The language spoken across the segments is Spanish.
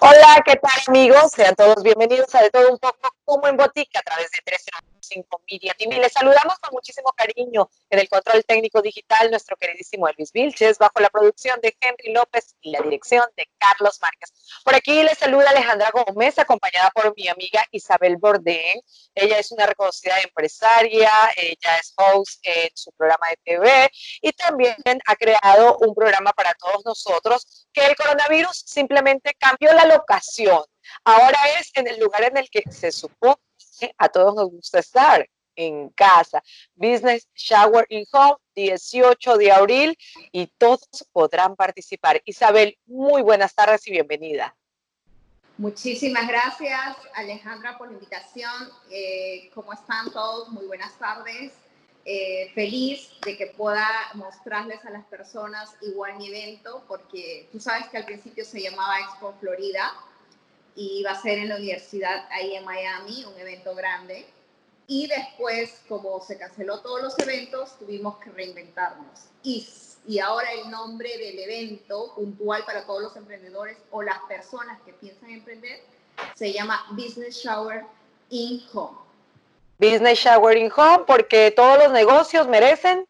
Hola, ¿qué tal amigos? Sean todos bienvenidos a De Todo Un Poco como en Botica a través de 305 Media TV. Les saludamos con muchísimo cariño en el control técnico digital nuestro queridísimo Elvis Vilches, bajo la producción de Henry López y la dirección de Carlos Márquez. Por aquí les saluda Alejandra Gómez, acompañada por mi amiga Isabel Bordén. Ella es una reconocida empresaria, ella es host en su programa de TV y también ha creado un programa para todos nosotros que el coronavirus simplemente cambió la locación. Ahora es en el lugar en el que se a todos nos gusta estar, en casa. Business Shower in Home, 18 de abril, y todos podrán participar. Isabel, muy buenas tardes y bienvenida. Muchísimas gracias, Alejandra, por la invitación. Eh, ¿Cómo están todos? Muy buenas tardes. Eh, feliz de que pueda mostrarles a las personas igual mi evento, porque tú sabes que al principio se llamaba Expo Florida y iba a ser en la universidad ahí en Miami, un evento grande. Y después, como se canceló todos los eventos, tuvimos que reinventarnos. Y, y ahora el nombre del evento puntual para todos los emprendedores o las personas que piensan emprender se llama Business Shower in Home. Business Shower in Home, porque todos los negocios merecen.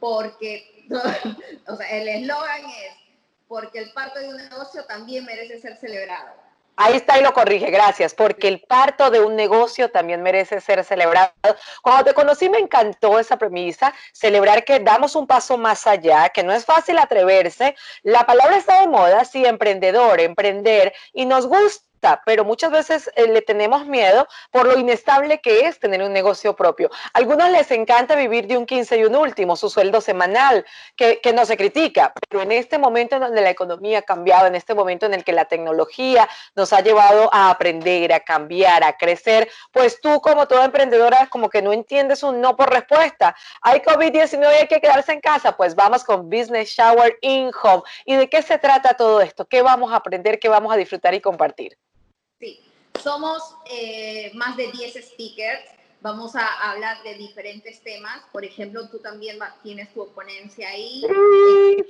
Porque, o sea, el eslogan es, porque el parto de un negocio también merece ser celebrado. Ahí está y lo corrige, gracias, porque el parto de un negocio también merece ser celebrado. Cuando te conocí me encantó esa premisa, celebrar que damos un paso más allá, que no es fácil atreverse. La palabra está de moda, sí, emprendedor, emprender, y nos gusta pero muchas veces eh, le tenemos miedo por lo inestable que es tener un negocio propio. A algunos les encanta vivir de un 15 y un último, su sueldo semanal, que, que no se critica, pero en este momento en donde la economía ha cambiado, en este momento en el que la tecnología nos ha llevado a aprender, a cambiar, a crecer, pues tú como toda emprendedora como que no entiendes un no por respuesta. Hay COVID-19 y hay que quedarse en casa, pues vamos con Business Shower in Home. ¿Y de qué se trata todo esto? ¿Qué vamos a aprender? ¿Qué vamos a disfrutar y compartir? Sí, somos eh, más de 10 speakers. Vamos a hablar de diferentes temas. Por ejemplo, tú también tienes tu ponencia ahí.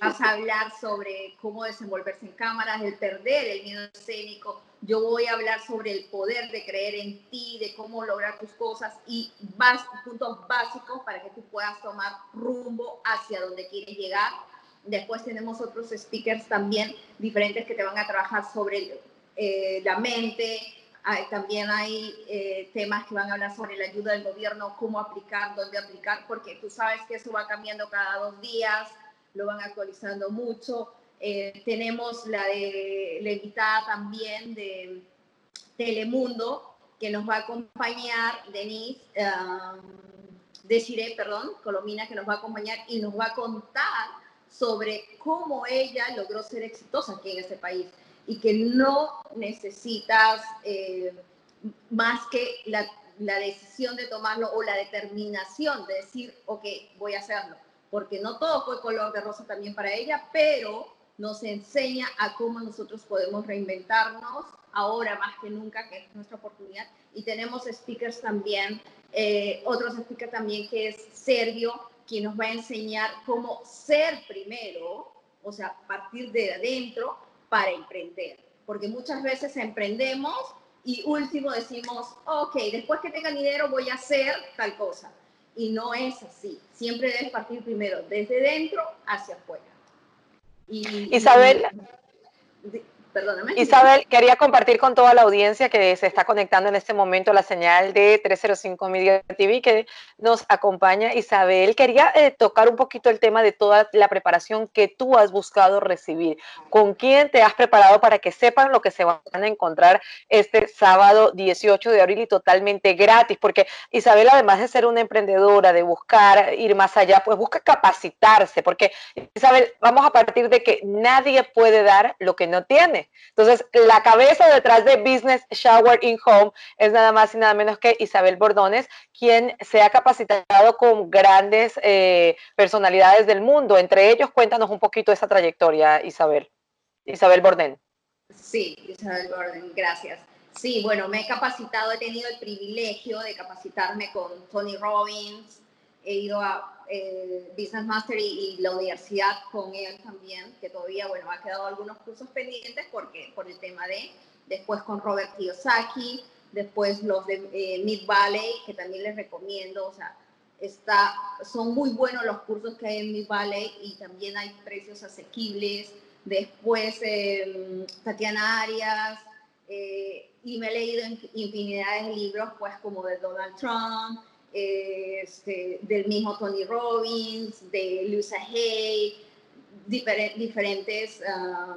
Vas a hablar sobre cómo desenvolverse en cámaras, el perder el miedo escénico. Yo voy a hablar sobre el poder de creer en ti, de cómo lograr tus cosas y puntos básicos para que tú puedas tomar rumbo hacia donde quieres llegar. Después tenemos otros speakers también diferentes que te van a trabajar sobre eh, la mente, también hay eh, temas que van a hablar sobre la ayuda del gobierno, cómo aplicar, dónde aplicar, porque tú sabes que eso va cambiando cada dos días, lo van actualizando mucho. Eh, tenemos la de la invitada también de Telemundo, que nos va a acompañar, Denise, um, Desiree, perdón, Colomina, que nos va a acompañar y nos va a contar sobre cómo ella logró ser exitosa aquí en este país y que no necesitas eh, más que la, la, decisión de tomarlo o la determinación de decir, ok, voy a hacerlo. Porque no todo fue color de rosa también para ella, pero nos enseña a cómo nosotros podemos reinventarnos ahora más que nunca, que es nuestra oportunidad. Y tenemos speakers también, eh, otros speakers también que es Sergio, quien nos va a enseñar cómo ser primero, o sea, partir de adentro para emprender, porque muchas veces emprendemos y último decimos, ok, después que tenga dinero voy a hacer tal cosa. Y no es así. Siempre debes partir primero desde dentro hacia afuera. Y, Isabel, Perdóname. Isabel, quería compartir con toda la audiencia que se está conectando en este momento la señal de 305 Media TV que nos acompaña Isabel. Quería eh, tocar un poquito el tema de toda la preparación que tú has buscado recibir. ¿Con quién te has preparado para que sepan lo que se van a encontrar este sábado 18 de abril y totalmente gratis? Porque Isabel, además de ser una emprendedora, de buscar ir más allá, pues busca capacitarse. Porque Isabel, vamos a partir de que nadie puede dar lo que no tiene. Entonces, la cabeza detrás de Business Shower in Home es nada más y nada menos que Isabel Bordones, quien se ha capacitado con grandes eh, personalidades del mundo. Entre ellos, cuéntanos un poquito esa trayectoria, Isabel. Isabel Bordén. Sí, Isabel Borden, gracias. Sí, bueno, me he capacitado, he tenido el privilegio de capacitarme con Tony Robbins, he ido a eh, Business Master y, la universidad con él también, que todavía, bueno, ha quedado algunos cursos pendientes porque, por el tema de, después con Robert Kiyosaki, después los de eh, Mid Valley, que también les recomiendo, o sea, está, son muy buenos los cursos que hay en Mid Valley y también hay precios asequibles. Después em, Tatiana Arias, eh, y me he leído infinidad de libros, pues como de Donald Trump, este, del mismo Tony Robbins, de Luisa Hay, diferentes ah,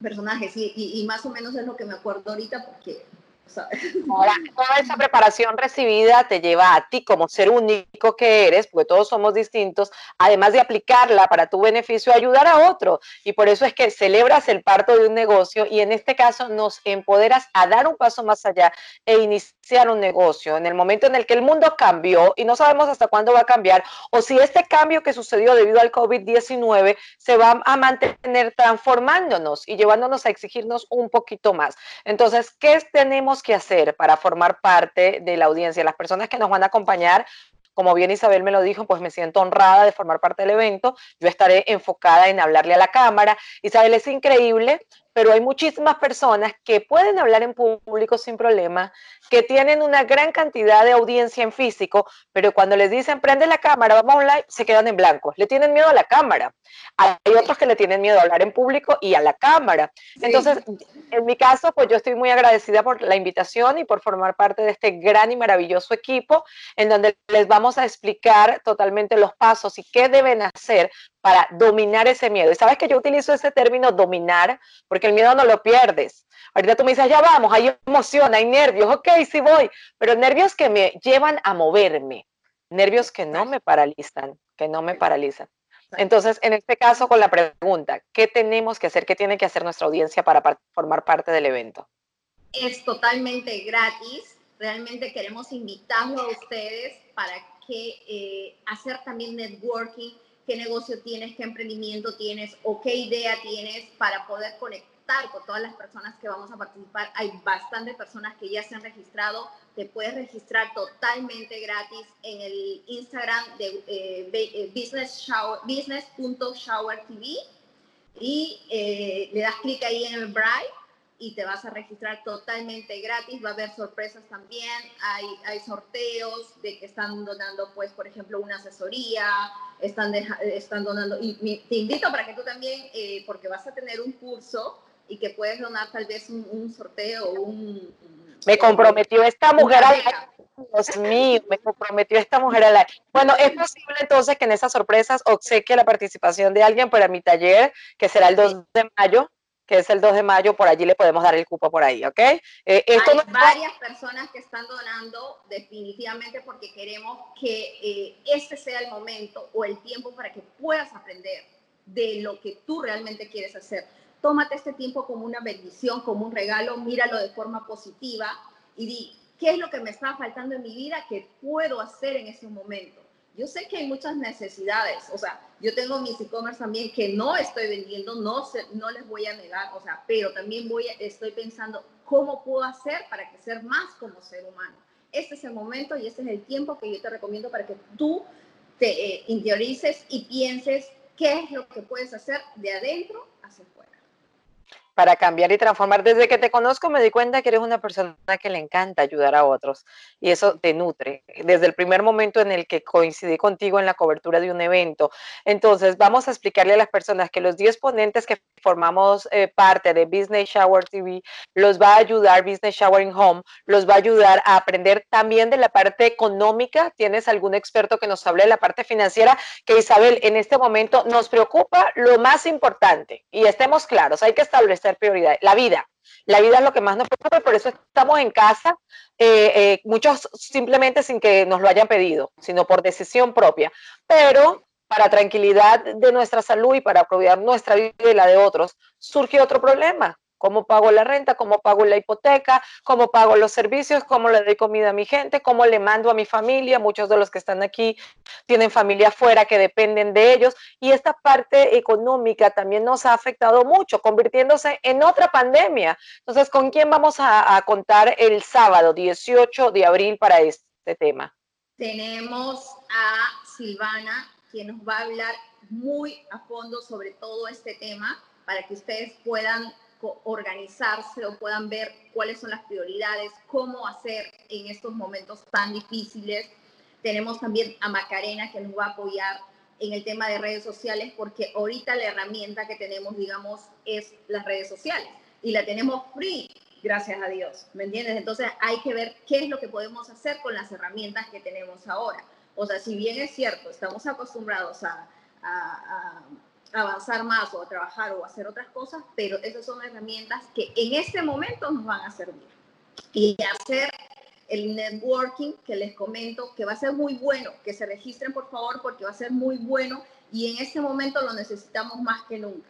personajes. y, más o menos es lo que me acuerdo ahorita porque Ahora, toda esa preparación recibida te lleva a ti como ser único que eres, porque todos somos distintos, además de aplicarla para tu beneficio, ayudar a otro. Y por eso es que celebras el parto de un negocio y en este caso nos empoderas a dar un paso más allá e iniciar un negocio. En el momento en el que el mundo cambió y no sabemos hasta cuándo va a cambiar, o si este cambio que sucedió debido al COVID-19 se va a mantener transformándonos y llevándonos a exigirnos un poquito más. Entonces, ¿qué tenemos que hacer para formar parte de la audiencia? Las personas que nos van a acompañar, como bien Isabel me lo dijo, pues me siento honrada de formar parte del evento. Yo estaré enfocada en hablarle a la cámara. Isabel es increíble pero hay muchísimas personas que pueden hablar en público sin problema, que tienen una gran cantidad de audiencia en físico, pero cuando les dicen prende la cámara, vamos a un live, se quedan en blanco. Le tienen miedo a la cámara. Hay otros que le tienen miedo a hablar en público y a la cámara. Entonces, en mi caso, pues yo estoy muy agradecida por la invitación y por formar parte de este gran y maravilloso equipo en donde les vamos a explicar totalmente los pasos y qué deben hacer para dominar ese miedo. Y sabes que yo utilizo ese término dominar porque el miedo no lo pierdes. Ahorita tú me dices, ya vamos, hay emoción, hay nervios, ok, sí voy, pero nervios que me llevan a moverme, nervios que no me paralizan, que no me paralizan. Entonces, en este caso, con la pregunta, ¿qué tenemos que hacer? ¿Qué tiene que hacer nuestra audiencia para formar parte del evento? Es totalmente gratis. Realmente queremos invitarlo a ustedes para que eh, hacer también networking qué negocio tienes, qué emprendimiento tienes o qué idea tienes para poder conectar con todas las personas que vamos a participar. Hay bastantes personas que ya se han registrado. Te puedes registrar totalmente gratis en el Instagram de eh, eh, business y eh, le das clic ahí en el Bright y te vas a registrar totalmente gratis. Va a haber sorpresas también. Hay, hay sorteos de que están donando, pues, por ejemplo, una asesoría, están, están donando. Y te invito para que tú también, eh, porque vas a tener un curso y que puedes donar tal vez un, sorteo, un... Me comprometió esta mujer a Dios mío, me comprometió esta mujer a la... Bueno, es posible entonces que en esas sorpresas obsequie la participación de alguien para mi taller, que será el 2 de mayo que es el 2 de mayo, por allí le podemos dar el cupo por ahí, ¿ok? Eh, esto Hay varias personas que están donando definitivamente porque queremos que eh, este sea el momento o el tiempo para que puedas aprender de lo que tú realmente quieres hacer. Tómate este tiempo como una bendición, como un regalo, míralo de forma positiva y di, ¿qué es lo que me está faltando en mi vida que puedo hacer en ese momento? Yo sé que hay muchas necesidades, o sea, yo tengo mis e-commerce también que no estoy vendiendo, no, no les voy a negar, o sea, pero también voy, estoy pensando cómo puedo hacer para crecer más como ser humano. Este es el momento y este es el tiempo que yo te recomiendo para que tú te eh, interiorices y pienses qué es lo que puedes hacer de adentro para cambiar y transformar. Desde que te conozco me di cuenta que eres una persona que le encanta ayudar a otros y eso te nutre. Desde el primer momento en el que coincidí contigo en la cobertura de un evento. Entonces, vamos a explicarle a las personas que los 10 ponentes que formamos eh, parte de Business Shower TV los va a ayudar, Business Showering Home, los va a ayudar a aprender también de la parte económica. ¿Tienes algún experto que nos hable de la parte financiera? Que Isabel, en este momento nos preocupa lo más importante y estemos claros, hay que establecer prioridad. La vida. La vida es lo que más nos preocupa, por eso estamos en casa, eh, eh, muchos simplemente sin que nos lo hayan pedido, sino por decisión propia. Pero para tranquilidad de nuestra salud y para cuidar nuestra vida y la de otros, surge otro problema, cómo pago la renta, cómo pago la hipoteca, cómo pago los servicios, cómo le doy comida a mi gente, cómo le mando a mi familia. Muchos de los que están aquí tienen familia afuera que dependen de ellos y esta parte económica también nos ha afectado mucho, convirtiéndose en otra pandemia. Entonces, ¿con quién vamos a, contar el sábado 18 de abril para este tema? Tenemos a Silvana, quien nos va a hablar muy a fondo sobre todo este tema para que ustedes puedan organizarse o puedan ver cuáles son las prioridades, cómo hacer en estos momentos tan difíciles. Tenemos también a Macarena que nos va a apoyar en el tema de redes sociales porque ahorita la herramienta que tenemos, digamos, es las redes sociales y la tenemos free, gracias a Dios, ¿me entiendes? Entonces hay que ver qué es lo que podemos hacer con las herramientas que tenemos ahora. O sea, si bien es cierto, estamos acostumbrados a, a avanzar más o a trabajar o a hacer otras cosas, pero esas son herramientas que en este momento nos van a servir. Y hacer el networking que les comento, que va a ser muy bueno, que se registren por favor porque va a ser muy bueno y en este momento lo necesitamos más que nunca.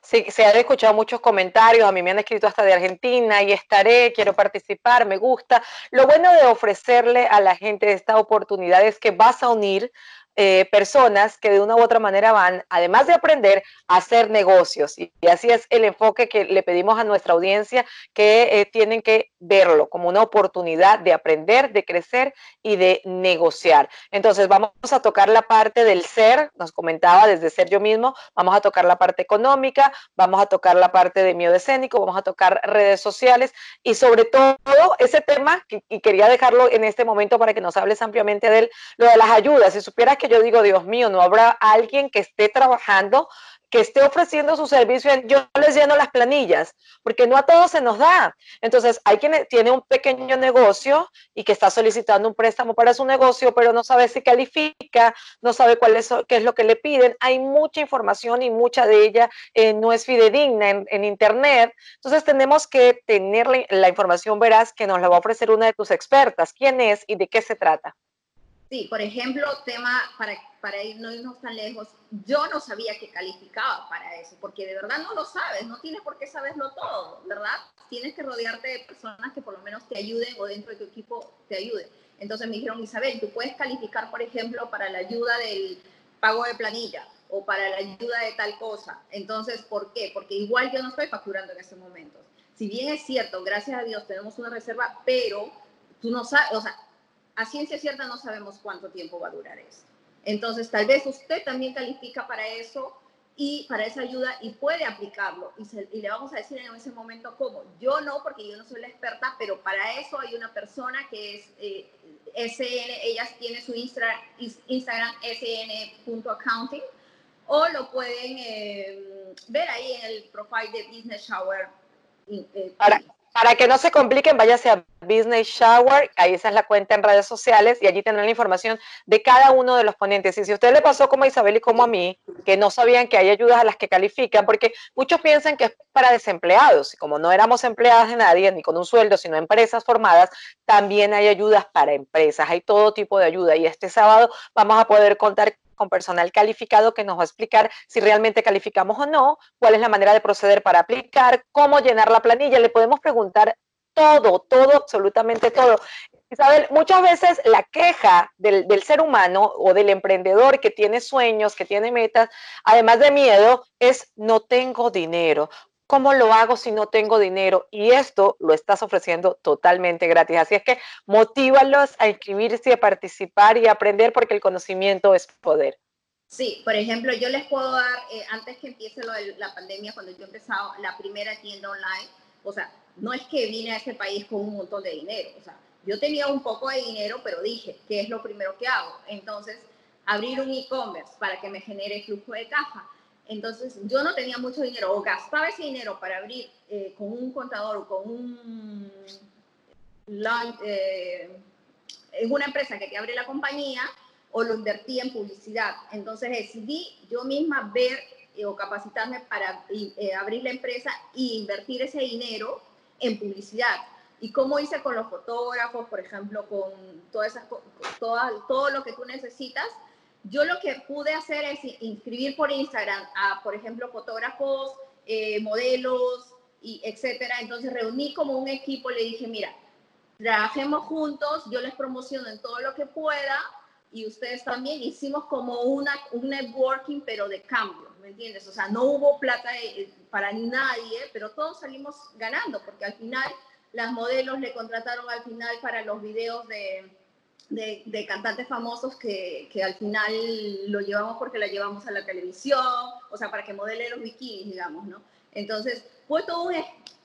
Sí, se han escuchado muchos comentarios, a mí me han escrito hasta de Argentina y estaré, quiero participar, me gusta. Lo bueno de ofrecerle a la gente esta oportunidad es que vas a unir eh, personas que de una u otra manera van, además de aprender, a hacer negocios. Y, así es el enfoque que le pedimos a nuestra audiencia, que eh, tienen que verlo como una oportunidad de aprender, de crecer y de negociar. Entonces vamos a tocar la parte del ser, nos comentaba desde ser yo mismo, vamos a tocar la parte económica, vamos a tocar la parte de miedo escénico, vamos a tocar redes sociales y sobre todo ese tema, y quería dejarlo en este momento para que nos hables ampliamente de él, lo de las ayudas. Si supieras que yo digo, Dios mío, no habrá alguien que esté trabajando que esté ofreciendo su servicio, yo les lleno las planillas, porque no a todos se nos da. Entonces, hay quien tiene un pequeño negocio y que está solicitando un préstamo para su negocio, pero no sabe si califica, no sabe cuál es, qué es lo que le piden. Hay mucha información y mucha de ella eh, no es fidedigna en, Internet. Entonces, tenemos que tener la, información veraz que nos la va a ofrecer una de tus expertas. ¿Quién es y de qué se trata? Sí, por ejemplo, tema para, para ir, no irnos tan lejos, yo no sabía que calificaba para eso, porque de verdad no lo sabes, no tienes por qué saberlo todo, ¿verdad? Tienes que rodearte de personas que por lo menos te ayuden o dentro de tu equipo te ayuden. Entonces me dijeron, Isabel, tú puedes calificar, por ejemplo, para la ayuda del pago de planilla o para la ayuda de tal cosa. Entonces, ¿por qué? Porque igual yo no estoy facturando en ese momento. Si bien es cierto, gracias a Dios tenemos una reserva, pero tú no sabes, o sea, a ciencia cierta no sabemos cuánto tiempo va a durar eso. Entonces, tal vez usted también califica para eso y para esa ayuda y puede aplicarlo. Y, le vamos a decir en ese momento cómo. Yo no, porque yo no soy la experta, pero para eso hay una persona que es eh, SN, ella tiene su Instagram sn.accounting o lo pueden eh, ver ahí en el profile de Business Shower. Eh, que no se compliquen, váyase a Business Shower, ahí esa es la cuenta en redes sociales y allí tendrán la información de cada uno de los ponentes. Y si a usted le pasó como a Isabel y como a mí, que no sabían que hay ayudas a las que califican, porque muchos piensan que es para desempleados, y como no éramos empleadas de nadie, ni con un sueldo, sino empresas formadas, también hay ayudas para empresas, hay todo tipo de ayuda. Y este sábado vamos a poder contar con personal calificado que nos va a explicar si realmente calificamos o no, cuál es la manera de proceder para aplicar, cómo llenar la planilla. Le podemos preguntar todo, todo, absolutamente todo. Isabel, muchas veces la queja del, del, ser humano o del emprendedor que tiene sueños, que tiene metas, además de miedo, es no tengo dinero. ¿Cómo lo hago si no tengo dinero? Y esto lo estás ofreciendo totalmente gratis. Así es que motívalos a inscribirse, a participar y a aprender porque el conocimiento es poder. Sí, por ejemplo, yo les puedo dar, eh, antes que empiece lo de la pandemia, cuando yo he empezado la primera tienda online, o sea, no es que vine a este país con un montón de dinero, o sea, yo tenía un poco de dinero, pero dije, ¿qué es lo primero que hago? Entonces, abrir un e-commerce para que me genere flujo de caja. Entonces yo no tenía mucho dinero o gastaba ese dinero para abrir eh, con un contador o con un, eh, una empresa que te abre la compañía o lo invertí en publicidad. Entonces decidí yo misma ver eh, o capacitarme para abrir la empresa e invertir ese dinero en publicidad. Y cómo hice con los fotógrafos, por ejemplo, con todas esas, todo, todo lo que tú necesitas yo lo que pude hacer es inscribir por Instagram a, por ejemplo, fotógrafos, eh, modelos, y etcétera. Entonces reuní como un equipo, le dije, mira, trabajemos juntos, yo les promociono en todo lo que pueda y ustedes también hicimos como una, un networking, pero de cambio, ¿me entiendes? O sea, no hubo plata eh, para nadie, pero todos salimos ganando, porque al final las modelos le contrataron al final para los videos de, de, cantantes famosos que, que, al final lo llevamos porque la llevamos a la televisión, o sea, para que modele los bikinis, digamos, ¿no? Entonces, fue todo un,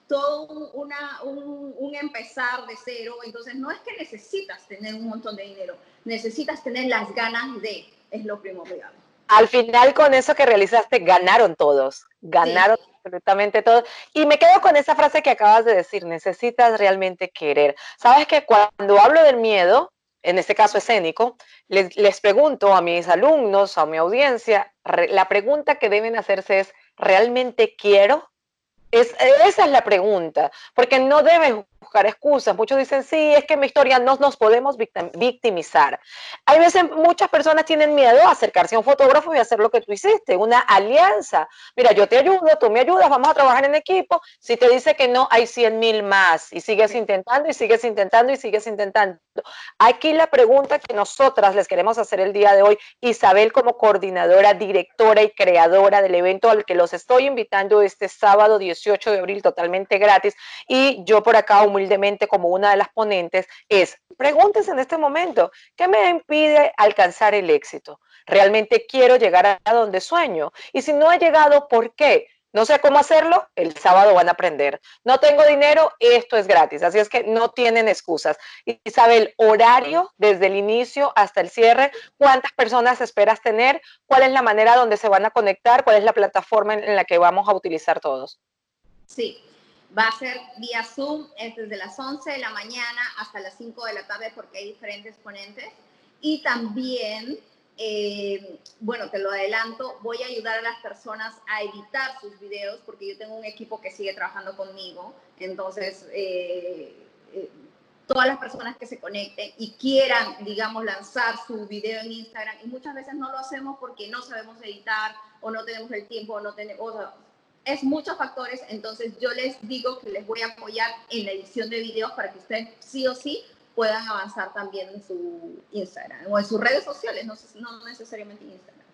todo una, un, un, empezar de cero, entonces no es que necesitas tener un montón de dinero, necesitas tener las ganas de, es lo primordial. Al final con eso que realizaste, ganaron todos, ganaron absolutamente todos. Y me quedo con esa frase que acabas de decir, necesitas realmente querer. Sabes que cuando hablo del miedo, en este caso escénico, les, les pregunto a mis alumnos, a mi audiencia, la pregunta que deben hacerse es, ¿realmente quiero? Es, esa es la pregunta, porque no deben buscar excusas. Muchos dicen, sí, es que en mi historia no nos podemos victimizar. Hay veces muchas personas tienen miedo a acercarse a un fotógrafo y hacer lo que tú hiciste, una alianza. Mira, yo te ayudo, tú me ayudas, vamos a trabajar en equipo. Si te dice que no, hay 100 mil más y sigues intentando y sigues intentando y sigues intentando. Aquí la pregunta que nosotras les queremos hacer el día de hoy, Isabel como coordinadora, directora y creadora del evento al que los estoy invitando este sábado 18 de abril totalmente gratis y yo por acá humildemente como una de las ponentes, es pregúntense en este momento, ¿qué me impide alcanzar el éxito? ¿Realmente quiero llegar a donde sueño? Y si no he llegado, ¿por qué? No sé cómo hacerlo, el sábado van a aprender. No tengo dinero, esto es gratis. Así es que no tienen excusas. Isabel, horario desde el inicio hasta el cierre, ¿cuántas personas esperas tener? ¿Cuál es la manera donde se van a conectar? ¿Cuál es la plataforma en la que vamos a utilizar todos? Sí, va a ser vía Zoom, es desde las 11 de la mañana hasta las 5 de la tarde porque hay diferentes ponentes. Y también eh, bueno, te lo adelanto, voy a ayudar a las personas a editar sus videos porque yo tengo un equipo que sigue trabajando conmigo. Entonces, eh, eh, todas las personas que se conecten y quieran, digamos, lanzar su video en Instagram, y muchas veces no lo hacemos porque no sabemos editar o no tenemos el tiempo o no tenemos... es muchos factores, entonces yo les digo que les voy a apoyar en la edición de videos para que ustedes sí o sí puedan avanzar también en su Instagram o en sus redes sociales, no, no necesariamente en Instagram.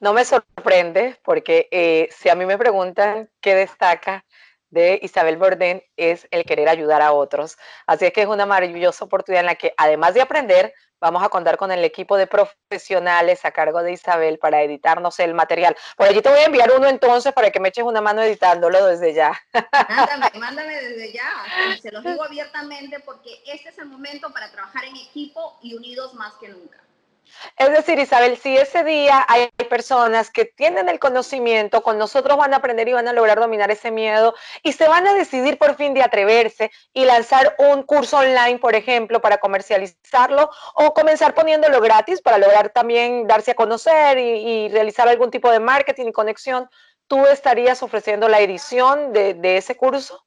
No me sorprende porque eh, si a mí me preguntan qué destaca de Isabel Bordén es el querer ayudar a otros. Así es que es una maravillosa oportunidad en la que además de aprender, vamos a contar con el equipo de profesionales a cargo de Isabel para editarnos el material. Por allí te voy a enviar uno entonces para que me eches una mano editándolo desde ya. Mándame, mándame desde ya. Se los digo abiertamente porque este es el momento para trabajar en equipo y unidos más que nunca. Es decir, Isabel, si ese día hay personas que tienen el conocimiento, con nosotros van a aprender y van a lograr dominar ese miedo y se van a decidir por fin de atreverse y lanzar un curso online, por ejemplo, para comercializarlo o comenzar poniéndolo gratis para lograr también darse a conocer y, realizar algún tipo de marketing y conexión, ¿tú estarías ofreciendo la edición de, ese curso?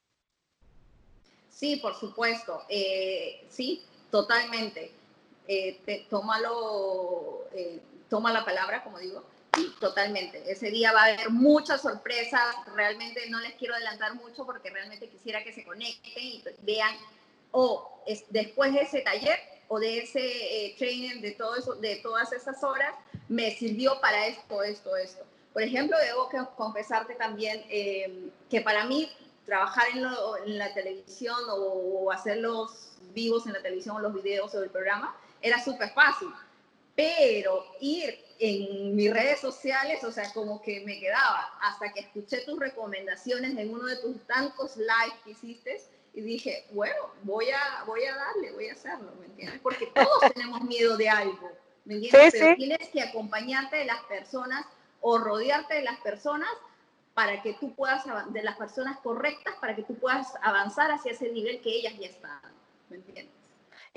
Sí, por supuesto. Eh, sí, totalmente eh, tómalo, eh, toma la palabra, como digo, totalmente. Ese día va a haber muchas sorpresas, realmente no les quiero adelantar mucho porque realmente quisiera que se conecten y vean, o es, después de ese taller o de ese eh, training, de, todo eso, de todas esas horas, me sirvió para esto, esto, esto. Por ejemplo, debo confesarte también eh, que para mí trabajar en, en la televisión o, o hacer los vivos en la televisión o los videos o el programa, era súper fácil. Pero ir en mis redes sociales, o sea, como que me quedaba hasta que escuché tus recomendaciones en uno de tus tantos lives que hiciste y dije, bueno, voy a, voy a darle, voy a hacerlo, ¿me entiendes? Porque todos tenemos miedo de algo, ¿me entiendes? Pero tienes que acompañarte de las personas o rodearte de las personas para que tú puedas, de las personas correctas, para que tú puedas avanzar hacia ese nivel que ellas ya están, ¿me entiendes?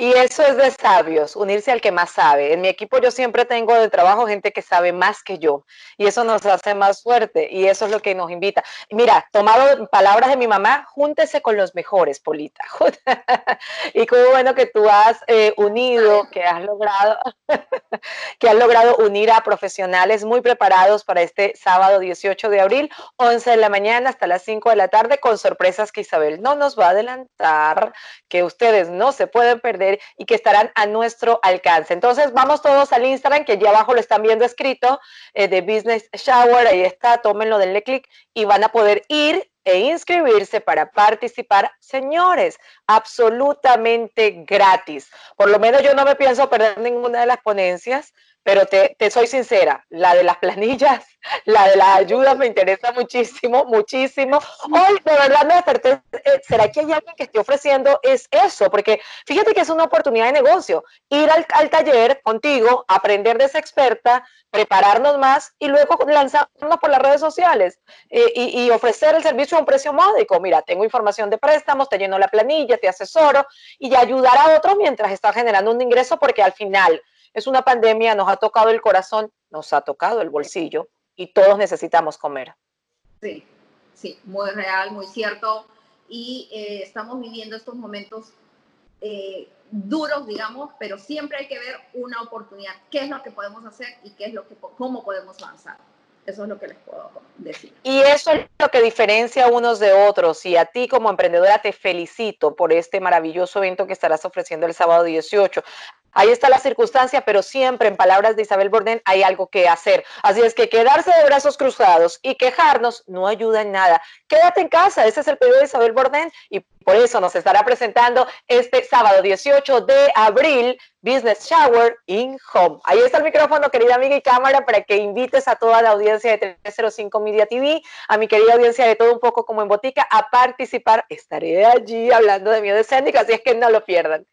Y eso es de sabios, unirse al que más sabe. En mi equipo yo siempre tengo de trabajo gente que sabe más que yo y eso nos hace más fuerte y eso es lo que nos invita. Mira, tomado palabras de mi mamá, júntese con los mejores, Polita. y qué bueno que tú has eh, unido, que has logrado, que has logrado unir a profesionales muy preparados para este sábado 18 de abril, 11 de la mañana hasta las 5 de la tarde con sorpresas que Isabel no nos va a adelantar, que ustedes no se pueden perder y que estarán a nuestro alcance. Entonces, vamos todos al Instagram, que ya abajo lo están viendo escrito, eh, de Business Shower, ahí está, tómenlo, denle clic y van a poder ir e inscribirse para participar. Señores, absolutamente gratis. Por lo menos yo no me pienso perder ninguna de las ponencias pero te, soy sincera, la de las planillas, la de las ayudas me interesa muchísimo, muchísimo. Hoy de verdad me desperté, eh, ¿será que hay alguien que esté ofreciendo es eso? Porque fíjate que es una oportunidad de negocio, ir al, taller contigo, aprender de esa experta, prepararnos más y luego lanzarnos por las redes sociales eh, y, y, ofrecer el servicio a un precio módico. Mira, tengo información de préstamos, te lleno la planilla, te asesoro y ayudar a otros mientras estás generando un ingreso porque al final es una pandemia, nos ha tocado el corazón, nos ha tocado el bolsillo y todos necesitamos comer. Sí, sí, muy real, muy cierto. Y eh, estamos viviendo estos momentos eh, duros, digamos, pero siempre hay que ver una oportunidad. ¿Qué es lo que podemos hacer y qué es lo que, cómo podemos avanzar? Eso es lo que les puedo decir. Y eso es lo que diferencia unos de otros. Y a ti como emprendedora te felicito por este maravilloso evento que estarás ofreciendo el sábado 18. Ahí está la circunstancia, pero siempre en palabras de Isabel Borden hay algo que hacer. Así es que quedarse de brazos cruzados y quejarnos no ayuda en nada. Quédate en casa, ese es el pedido de Isabel Borden y por eso nos estará presentando este sábado 18 de abril Business Shower in Home. Ahí está el micrófono, querida amiga y cámara, para que invites a toda la audiencia de 305 Media TV, a mi querida audiencia de todo un poco como en botica, a participar. Estaré allí hablando de miedo escénico, así es que no lo pierdan.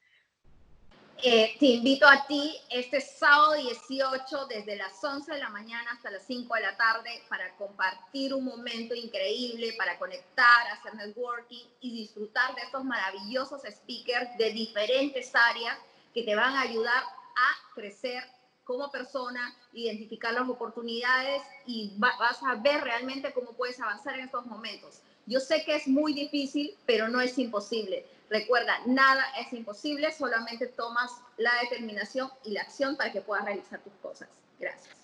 Eh, te invito a ti este sábado 18 desde las 11 de la mañana hasta las 5 de la tarde para compartir un momento increíble, para conectar, hacer networking y disfrutar de estos maravillosos speakers de diferentes áreas que te van a ayudar a crecer como persona, identificar las oportunidades y vas a ver realmente cómo puedes avanzar en estos momentos. Yo sé que es muy difícil, pero no es imposible. Recuerda, nada es imposible, solamente tomas la determinación y la acción para que puedas realizar tus cosas. Gracias.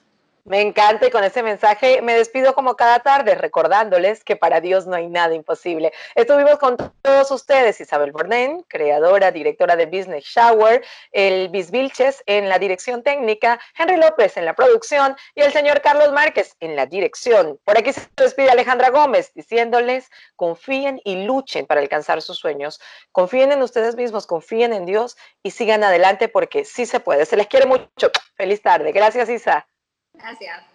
Me encanta y con ese mensaje me despido como cada tarde recordándoles que para Dios no hay nada imposible. Estuvimos con todos ustedes, Isabel Borden, creadora, directora de Business Shower, el Vilches en la dirección técnica, Henry López en la producción y el señor Carlos Márquez en la dirección. Por aquí se despide Alejandra Gómez diciéndoles confíen y luchen para alcanzar sus sueños. Confíen en ustedes mismos, confíen en Dios y sigan adelante porque sí se puede. Se les quiere mucho. Feliz tarde. Gracias, Isa. Gracias.